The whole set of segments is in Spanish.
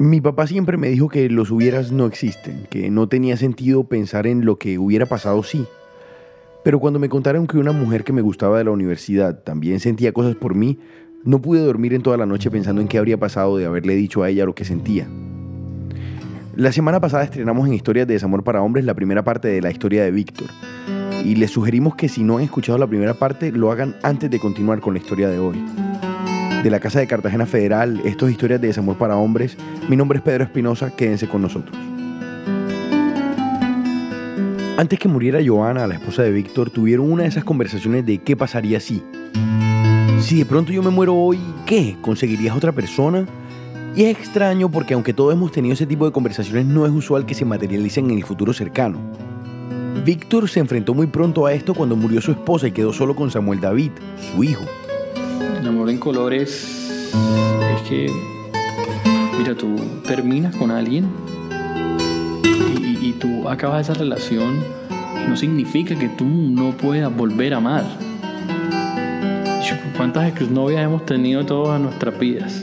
Mi papá siempre me dijo que los hubieras no existen, que no tenía sentido pensar en lo que hubiera pasado sí. Pero cuando me contaron que una mujer que me gustaba de la universidad también sentía cosas por mí, no pude dormir en toda la noche pensando en qué habría pasado de haberle dicho a ella lo que sentía. La semana pasada estrenamos en Historias de Desamor para Hombres la primera parte de la historia de Víctor. Y les sugerimos que si no han escuchado la primera parte, lo hagan antes de continuar con la historia de hoy. De la Casa de Cartagena Federal, esto es Historias de Desamor para Hombres. Mi nombre es Pedro Espinosa, quédense con nosotros. Antes que muriera Joana, la esposa de Víctor, tuvieron una de esas conversaciones de qué pasaría si. Si de pronto yo me muero hoy, ¿qué? ¿Conseguirías otra persona? Y es extraño porque aunque todos hemos tenido ese tipo de conversaciones, no es usual que se materialicen en el futuro cercano. Víctor se enfrentó muy pronto a esto cuando murió su esposa y quedó solo con Samuel David, su hijo. Amor en colores es que, mira, tú terminas con alguien y, y tú acabas esa relación no significa que tú no puedas volver a amar. ¿Cuántas novias hemos tenido todas nuestras vidas?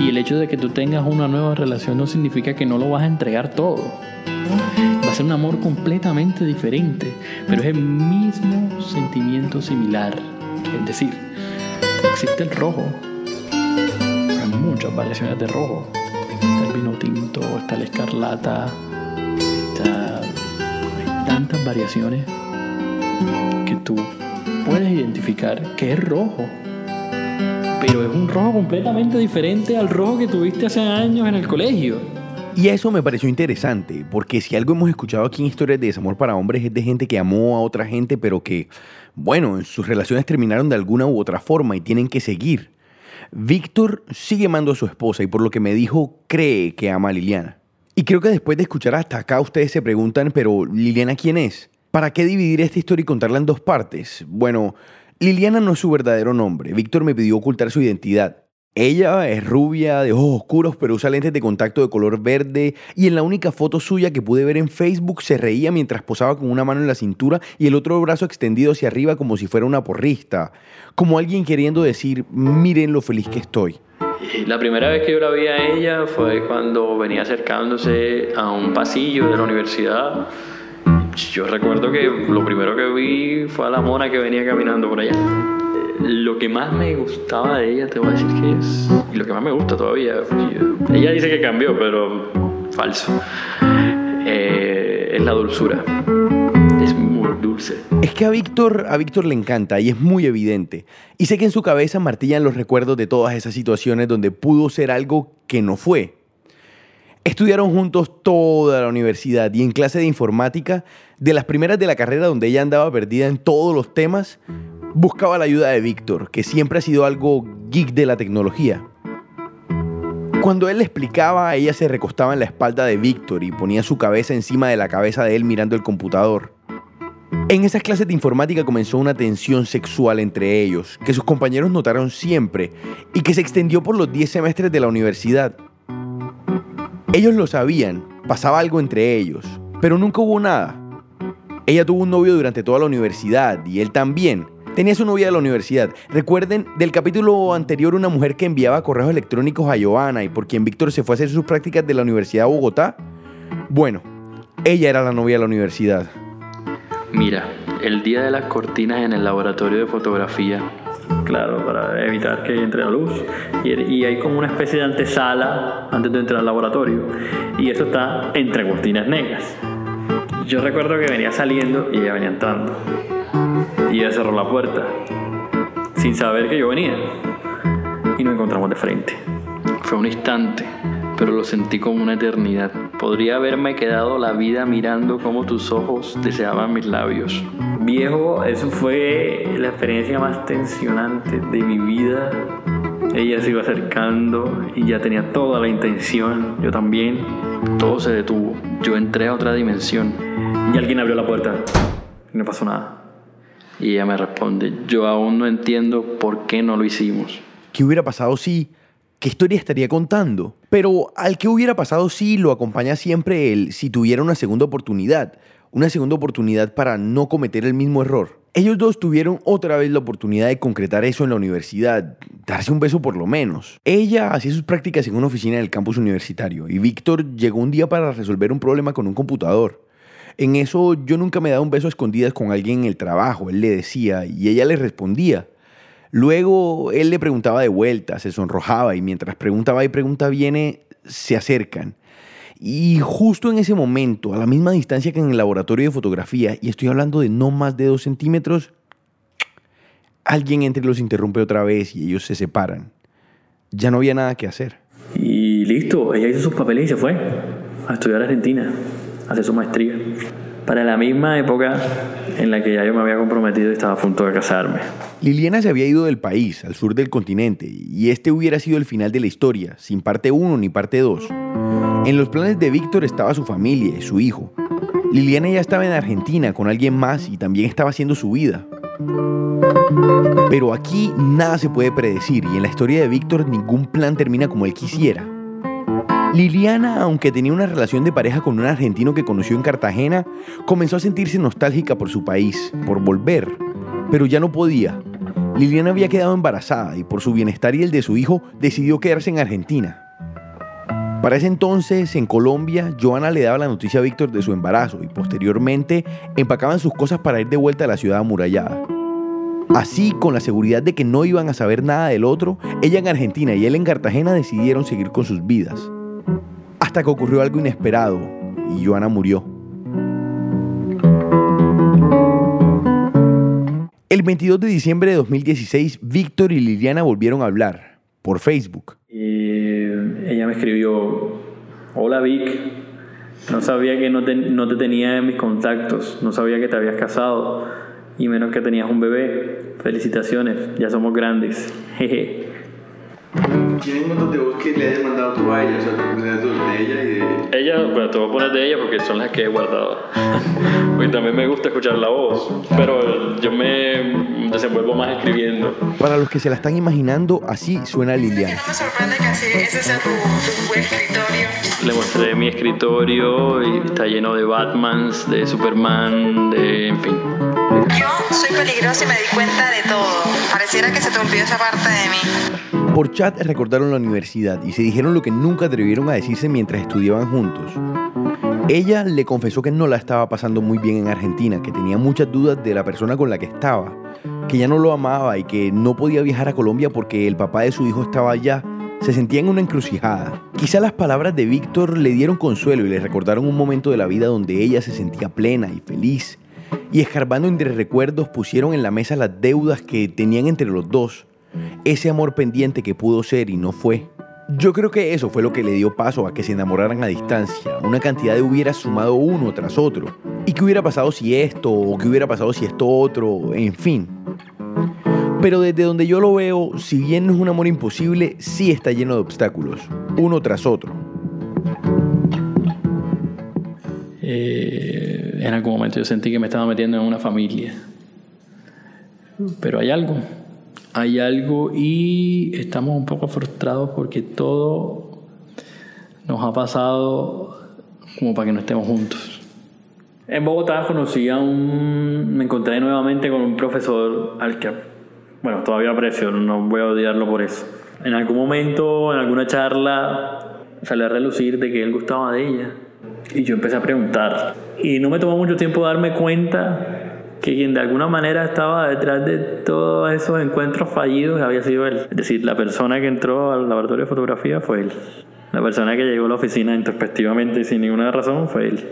Y el hecho de que tú tengas una nueva relación no significa que no lo vas a entregar todo. Va a ser un amor completamente diferente, pero es el mismo sentimiento similar. Es decir, existe el rojo. Hay muchas variaciones de rojo. Está el vino tinto, está la escarlata, hay tantas variaciones que tú puedes identificar que es rojo pero es un rojo completamente diferente al rojo que tuviste hace años en el colegio. Y eso me pareció interesante, porque si algo hemos escuchado aquí en historias de desamor para hombres es de gente que amó a otra gente, pero que, bueno, sus relaciones terminaron de alguna u otra forma y tienen que seguir. Víctor sigue amando a su esposa y por lo que me dijo, cree que ama a Liliana. Y creo que después de escuchar hasta acá ustedes se preguntan, pero Liliana, ¿quién es? ¿Para qué dividir esta historia y contarla en dos partes? Bueno, Liliana no es su verdadero nombre. Víctor me pidió ocultar su identidad. Ella es rubia, de ojos oscuros, pero usa lentes de contacto de color verde y en la única foto suya que pude ver en Facebook se reía mientras posaba con una mano en la cintura y el otro brazo extendido hacia arriba como si fuera una porrista, como alguien queriendo decir, miren lo feliz que estoy. La primera vez que yo la vi a ella fue cuando venía acercándose a un pasillo de la universidad yo recuerdo que lo primero que vi fue a la mona que venía caminando por allá. Lo que más me gustaba de ella, te voy a decir que es, y lo que más me gusta todavía, ella dice que cambió, pero falso, eh, es la dulzura. Es muy dulce. Es que a Víctor, a Víctor le encanta y es muy evidente. Y sé que en su cabeza martillan los recuerdos de todas esas situaciones donde pudo ser algo que no fue, Estudiaron juntos toda la universidad y en clase de informática, de las primeras de la carrera donde ella andaba perdida en todos los temas, buscaba la ayuda de Víctor, que siempre ha sido algo geek de la tecnología. Cuando él le explicaba, ella se recostaba en la espalda de Víctor y ponía su cabeza encima de la cabeza de él mirando el computador. En esas clases de informática comenzó una tensión sexual entre ellos, que sus compañeros notaron siempre y que se extendió por los 10 semestres de la universidad. Ellos lo sabían, pasaba algo entre ellos, pero nunca hubo nada. Ella tuvo un novio durante toda la universidad y él también. Tenía su novia de la universidad. Recuerden del capítulo anterior una mujer que enviaba correos electrónicos a Joana y por quien Víctor se fue a hacer sus prácticas de la Universidad de Bogotá. Bueno, ella era la novia de la universidad. Mira, el día de las cortinas en el laboratorio de fotografía, claro, para evitar que entre la luz. Y, hay como una especie de antesala antes de entrar al laboratorio. Y eso está entre cortinas negras. Yo recuerdo que venía saliendo y ella venía entrando. Y ella cerró la puerta, sin saber que yo venía. Y nos encontramos de frente. Fue un instante, pero lo sentí como una eternidad. Podría haberme quedado la vida mirando cómo tus ojos deseaban mis labios. Viejo, eso fue la experiencia más tensionante de mi vida. Ella se iba acercando y ya tenía toda la intención, yo también. Todo se detuvo. Yo entré a otra dimensión y alguien abrió la puerta. Y no pasó nada. Y ella me responde, yo aún no entiendo por qué no lo hicimos. ¿Qué hubiera pasado si... ¿Qué historia estaría contando? Pero al que hubiera pasado si lo acompaña siempre él si tuviera una segunda oportunidad una segunda oportunidad para no cometer el mismo error. Ellos dos tuvieron otra vez la oportunidad de concretar eso en la universidad, darse un beso por lo menos. Ella hacía sus prácticas en una oficina del campus universitario y Víctor llegó un día para resolver un problema con un computador. En eso yo nunca me daba un beso a escondidas con alguien en el trabajo, él le decía y ella le respondía. Luego él le preguntaba de vuelta, se sonrojaba y mientras preguntaba y pregunta viene, se acercan. Y justo en ese momento, a la misma distancia que en el laboratorio de fotografía, y estoy hablando de no más de dos centímetros, alguien entre los interrumpe otra vez y ellos se separan. Ya no había nada que hacer. Y listo, ella hizo sus papeles y se fue a estudiar Argentina, a hacer su maestría. Para la misma época en la que ya yo me había comprometido y estaba a punto de casarme. Liliana se había ido del país, al sur del continente, y este hubiera sido el final de la historia, sin parte 1 ni parte 2. En los planes de Víctor estaba su familia y su hijo. Liliana ya estaba en Argentina con alguien más y también estaba haciendo su vida. Pero aquí nada se puede predecir y en la historia de Víctor ningún plan termina como él quisiera. Liliana, aunque tenía una relación de pareja con un argentino que conoció en Cartagena, comenzó a sentirse nostálgica por su país, por volver, pero ya no podía. Liliana había quedado embarazada y por su bienestar y el de su hijo decidió quedarse en Argentina. Para ese entonces, en Colombia, Joana le daba la noticia a Víctor de su embarazo y posteriormente empacaban sus cosas para ir de vuelta a la ciudad amurallada. Así, con la seguridad de que no iban a saber nada del otro, ella en Argentina y él en Cartagena decidieron seguir con sus vidas. Hasta que ocurrió algo inesperado y Joana murió. El 22 de diciembre de 2016, Víctor y Liliana volvieron a hablar por Facebook. Ella me escribió, hola Vic, no sabía que no te, no te tenía en mis contactos, no sabía que te habías casado y menos que tenías un bebé. Felicitaciones, ya somos grandes. Jeje. ¿Tienen fotos de vos que le hayas mandado tú a ella? O sea, de ella y de... Ella, bueno, te voy a poner de ella porque son las que he guardado. porque también me gusta escuchar la voz, pero yo me desenvuelvo más escribiendo. Para los que se la están imaginando, así suena Liliana. No me sorprende que así ese sea tu, tu escritorio. Le mostré mi escritorio y está lleno de Batmans, de Superman, de en fin. Yo soy peligrosa y me di cuenta de todo. Pareciera que se te olvidó esa parte de mí. Por chat recordaron la universidad y se dijeron lo que nunca atrevieron a decirse mientras estudiaban juntos. Ella le confesó que no la estaba pasando muy bien en Argentina, que tenía muchas dudas de la persona con la que estaba, que ya no lo amaba y que no podía viajar a Colombia porque el papá de su hijo estaba allá. Se sentía en una encrucijada. Quizá las palabras de Víctor le dieron consuelo y le recordaron un momento de la vida donde ella se sentía plena y feliz. Y escarbando entre recuerdos pusieron en la mesa las deudas que tenían entre los dos ese amor pendiente que pudo ser y no fue. Yo creo que eso fue lo que le dio paso a que se enamoraran a distancia, una cantidad de hubiera sumado uno tras otro. ¿Y qué hubiera pasado si esto o qué hubiera pasado si esto otro? En fin. Pero desde donde yo lo veo, si bien no es un amor imposible, sí está lleno de obstáculos, uno tras otro. Eh, en algún momento yo sentí que me estaba metiendo en una familia. Pero hay algo, hay algo y estamos un poco frustrados porque todo nos ha pasado como para que no estemos juntos. En Bogotá conocí a un... me encontré nuevamente con un profesor al que, bueno, todavía aprecio, no voy a odiarlo por eso. En algún momento, en alguna charla, salió a relucir de que él gustaba de ella. Y yo empecé a preguntar. Y no me tomó mucho tiempo darme cuenta que quien de alguna manera estaba detrás de todos esos encuentros fallidos había sido él. Es decir, la persona que entró al laboratorio de fotografía fue él. La persona que llegó a la oficina introspectivamente sin ninguna razón fue él.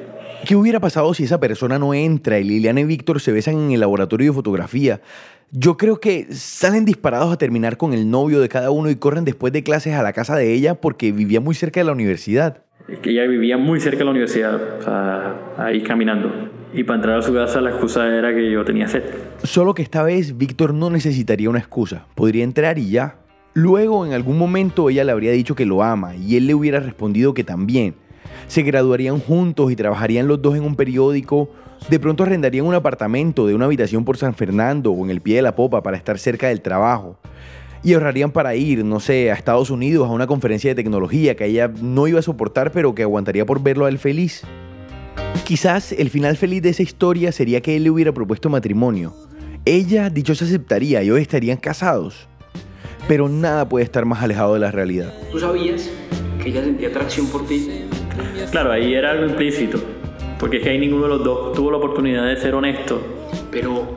¿Qué hubiera pasado si esa persona no entra y Liliana y Víctor se besan en el laboratorio de fotografía? Yo creo que salen disparados a terminar con el novio de cada uno y corren después de clases a la casa de ella porque vivía muy cerca de la universidad. Que ella vivía muy cerca de la universidad, o sea, ahí caminando. Y para entrar a su casa la excusa era que yo tenía sed. Solo que esta vez Víctor no necesitaría una excusa, podría entrar y ya. Luego, en algún momento, ella le habría dicho que lo ama y él le hubiera respondido que también. Se graduarían juntos y trabajarían los dos en un periódico. De pronto arrendarían un apartamento de una habitación por San Fernando o en el pie de la popa para estar cerca del trabajo. Y ahorrarían para ir, no sé, a Estados Unidos a una conferencia de tecnología que ella no iba a soportar pero que aguantaría por verlo a él feliz. Quizás el final feliz de esa historia sería que él le hubiera propuesto matrimonio Ella, dicho se aceptaría y hoy estarían casados. Pero nada puede estar más alejado de la realidad. ¿Tú sabías que ella sentía atracción por ti? Claro, ahí era algo implícito. Porque es que ahí ninguno de los dos tuvo la oportunidad de ser honesto. Pero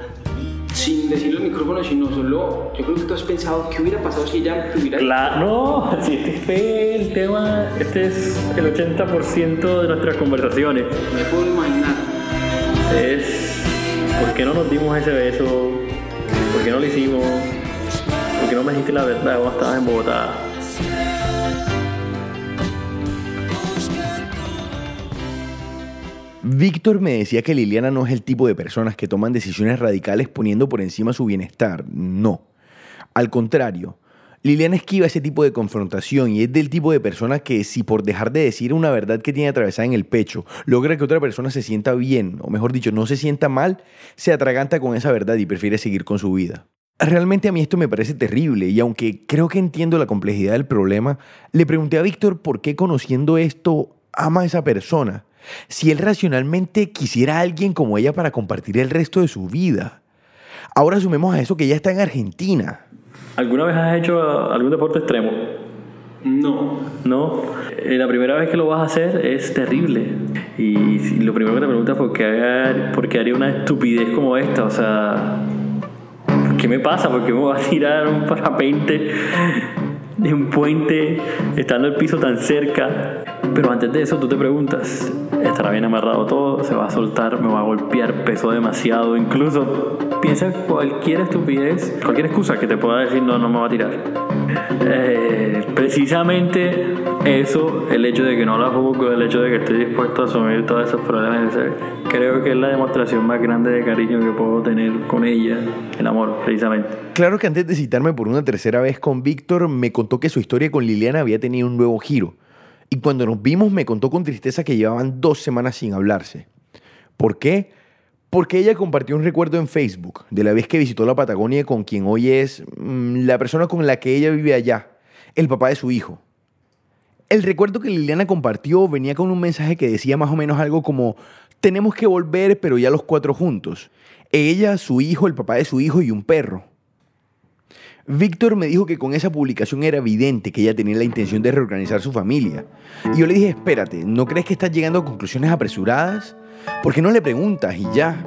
sin decirlo al micrófono, sino solo, yo creo que tú has pensado qué hubiera pasado si ella tuviera... Claro, no, si este fue el tema, este es el 80% de nuestras conversaciones. Me puedo imaginar. Es, ¿por qué no nos dimos ese beso? ¿Por qué no lo hicimos? ¿Por qué no me dijiste la verdad cuando estabas en Bogotá? Víctor me decía que Liliana no es el tipo de personas que toman decisiones radicales poniendo por encima su bienestar. No. Al contrario, Liliana esquiva ese tipo de confrontación y es del tipo de persona que si por dejar de decir una verdad que tiene atravesada en el pecho logra que otra persona se sienta bien, o mejor dicho, no se sienta mal, se atraganta con esa verdad y prefiere seguir con su vida. Realmente a mí esto me parece terrible y aunque creo que entiendo la complejidad del problema, le pregunté a Víctor por qué conociendo esto ama a esa persona. Si él racionalmente quisiera a alguien como ella para compartir el resto de su vida. Ahora sumemos a eso que ella está en Argentina. ¿Alguna vez has hecho algún deporte extremo? No. No, Eh, la primera vez que lo vas a hacer es terrible. Y lo primero que te preguntas es por qué, haga- por qué haría una estupidez como esta. O sea, ¿qué me pasa? ¿Por qué me voy a tirar un parapente de un puente estando el piso tan cerca? Pero antes de eso tú te preguntas, ¿estará bien amarrado todo? ¿Se va a soltar? ¿Me va a golpear? ¿Pesó demasiado? Incluso piensa cualquier estupidez, cualquier excusa que te pueda decir, no, no me va a tirar. Eh, precisamente eso, el hecho de que no la juzgo, el hecho de que estoy dispuesto a asumir todos esos problemas, creo que es la demostración más grande de cariño que puedo tener con ella, el amor, precisamente. Claro que antes de citarme por una tercera vez con Víctor, me contó que su historia con Liliana había tenido un nuevo giro. Y cuando nos vimos me contó con tristeza que llevaban dos semanas sin hablarse. ¿Por qué? Porque ella compartió un recuerdo en Facebook de la vez que visitó la Patagonia con quien hoy es mm, la persona con la que ella vive allá, el papá de su hijo. El recuerdo que Liliana compartió venía con un mensaje que decía más o menos algo como, tenemos que volver pero ya los cuatro juntos. Ella, su hijo, el papá de su hijo y un perro. Víctor me dijo que con esa publicación era evidente que ella tenía la intención de reorganizar su familia. Y yo le dije, espérate, ¿no crees que estás llegando a conclusiones apresuradas? ¿Por qué no le preguntas y ya?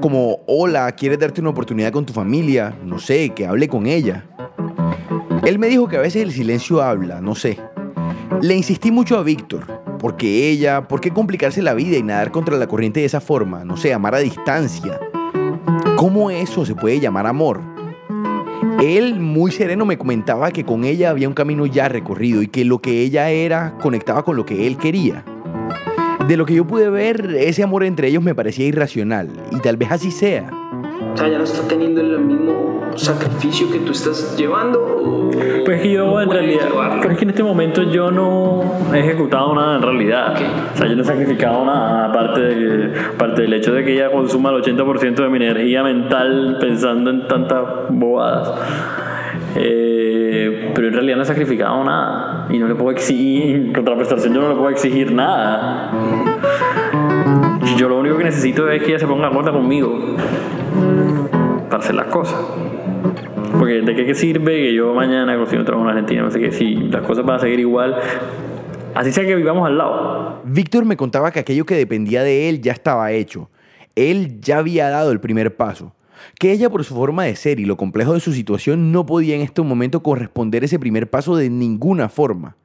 Como, hola, ¿quieres darte una oportunidad con tu familia? No sé, que hable con ella. Él me dijo que a veces el silencio habla, no sé. Le insistí mucho a Víctor, porque ella, ¿por qué complicarse la vida y nadar contra la corriente de esa forma? No sé, amar a distancia. ¿Cómo eso se puede llamar amor? Él, muy sereno, me comentaba que con ella había un camino ya recorrido y que lo que ella era conectaba con lo que él quería. De lo que yo pude ver, ese amor entre ellos me parecía irracional y tal vez así sea. O sea, ya no está teniendo el mismo sacrificio que tú estás llevando. Pues es que yo en realidad, llevarlo? pero es que en este momento yo no he ejecutado nada en realidad. Ok. O sea, yo no he sacrificado nada, aparte, de, aparte del hecho de que ella consuma el 80% de mi energía mental pensando en tantas bobadas. Eh, pero en realidad no he sacrificado nada y no le puedo exigir, contraprestación yo no le puedo exigir nada. Yo lo único que necesito es que ella se ponga de acuerdo conmigo para hacer las cosas. Porque de qué sirve que yo mañana consiga un trabajo en Argentina, sé qué, si las cosas van a seguir igual, así sea que vivamos al lado. Víctor me contaba que aquello que dependía de él ya estaba hecho. Él ya había dado el primer paso. Que ella por su forma de ser y lo complejo de su situación no podía en este momento corresponder ese primer paso de ninguna forma.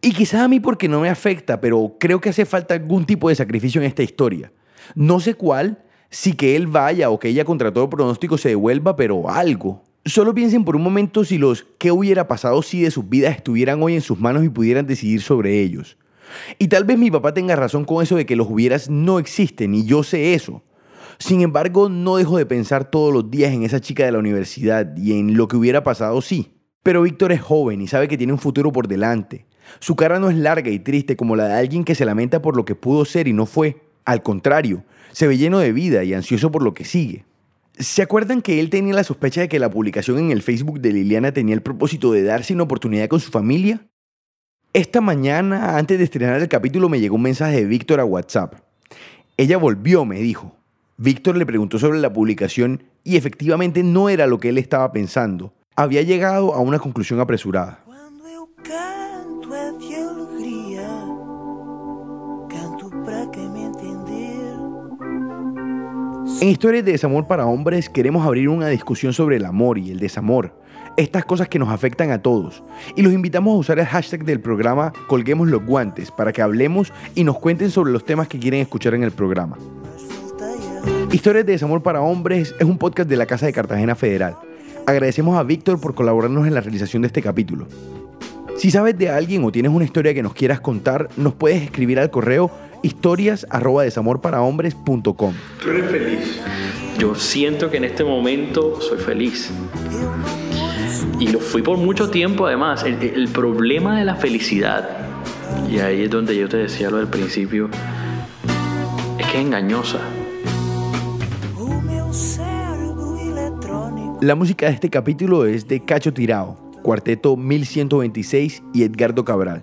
Y quizás a mí porque no me afecta, pero creo que hace falta algún tipo de sacrificio en esta historia. No sé cuál, si que él vaya o que ella contra todo pronóstico se devuelva, pero algo. Solo piensen por un momento si los qué hubiera pasado si de sus vidas estuvieran hoy en sus manos y pudieran decidir sobre ellos. Y tal vez mi papá tenga razón con eso de que los hubieras no existen y yo sé eso. Sin embargo, no dejo de pensar todos los días en esa chica de la universidad y en lo que hubiera pasado sí. Pero Víctor es joven y sabe que tiene un futuro por delante. Su cara no es larga y triste como la de alguien que se lamenta por lo que pudo ser y no fue. Al contrario, se ve lleno de vida y ansioso por lo que sigue. ¿Se acuerdan que él tenía la sospecha de que la publicación en el Facebook de Liliana tenía el propósito de darse una oportunidad con su familia? Esta mañana, antes de estrenar el capítulo, me llegó un mensaje de Víctor a WhatsApp. Ella volvió, me dijo. Víctor le preguntó sobre la publicación y efectivamente no era lo que él estaba pensando. Había llegado a una conclusión apresurada. En Historias de Desamor para Hombres queremos abrir una discusión sobre el amor y el desamor, estas cosas que nos afectan a todos. Y los invitamos a usar el hashtag del programa Colguemos los Guantes para que hablemos y nos cuenten sobre los temas que quieren escuchar en el programa. Historias de Desamor para Hombres es un podcast de la Casa de Cartagena Federal. Agradecemos a Víctor por colaborarnos en la realización de este capítulo. Si sabes de alguien o tienes una historia que nos quieras contar, nos puedes escribir al correo historias@desamorparahombres.com. Tú eres feliz. Yo siento que en este momento soy feliz. Y lo fui por mucho tiempo además. El, el problema de la felicidad, y ahí es donde yo te decía lo del principio, es que es engañosa. La música de este capítulo es de Cacho Tirao, Cuarteto 1126 y Edgardo Cabral.